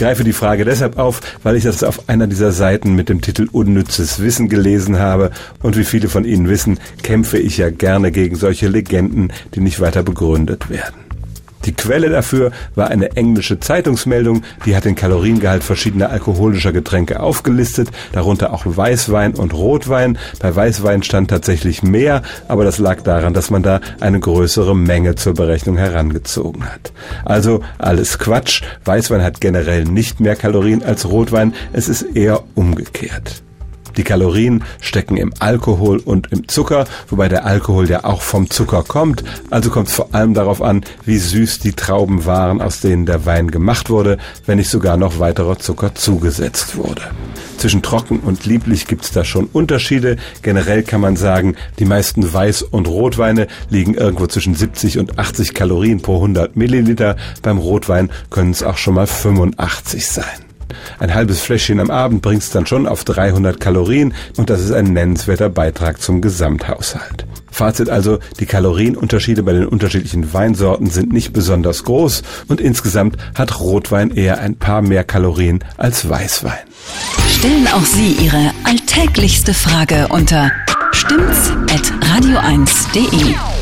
greife die Frage deshalb auf, weil ich das auf einer dieser Seiten mit dem Titel Unnützes Wissen gelesen habe und wie viele von Ihnen wissen, kämpfe ich ja gerne gegen solche Legenden, die nicht weiter begründet werden. Die Quelle dafür war eine englische Zeitungsmeldung, die hat den Kaloriengehalt verschiedener alkoholischer Getränke aufgelistet, darunter auch Weißwein und Rotwein. Bei Weißwein stand tatsächlich mehr, aber das lag daran, dass man da eine größere Menge zur Berechnung herangezogen hat. Also alles Quatsch. Weißwein hat generell nicht mehr Kalorien als Rotwein, es ist eher umgekehrt. Die Kalorien stecken im Alkohol und im Zucker, wobei der Alkohol ja auch vom Zucker kommt. Also kommt es vor allem darauf an, wie süß die Trauben waren, aus denen der Wein gemacht wurde, wenn nicht sogar noch weiterer Zucker zugesetzt wurde. Zwischen trocken und lieblich gibt es da schon Unterschiede. Generell kann man sagen, die meisten Weiß- und Rotweine liegen irgendwo zwischen 70 und 80 Kalorien pro 100 Milliliter. Beim Rotwein können es auch schon mal 85 sein. Ein halbes Fläschchen am Abend bringt es dann schon auf 300 Kalorien und das ist ein nennenswerter Beitrag zum Gesamthaushalt. Fazit also, die Kalorienunterschiede bei den unterschiedlichen Weinsorten sind nicht besonders groß und insgesamt hat Rotwein eher ein paar mehr Kalorien als Weißwein. Stellen auch Sie Ihre alltäglichste Frage unter stimmt's at radio1.de.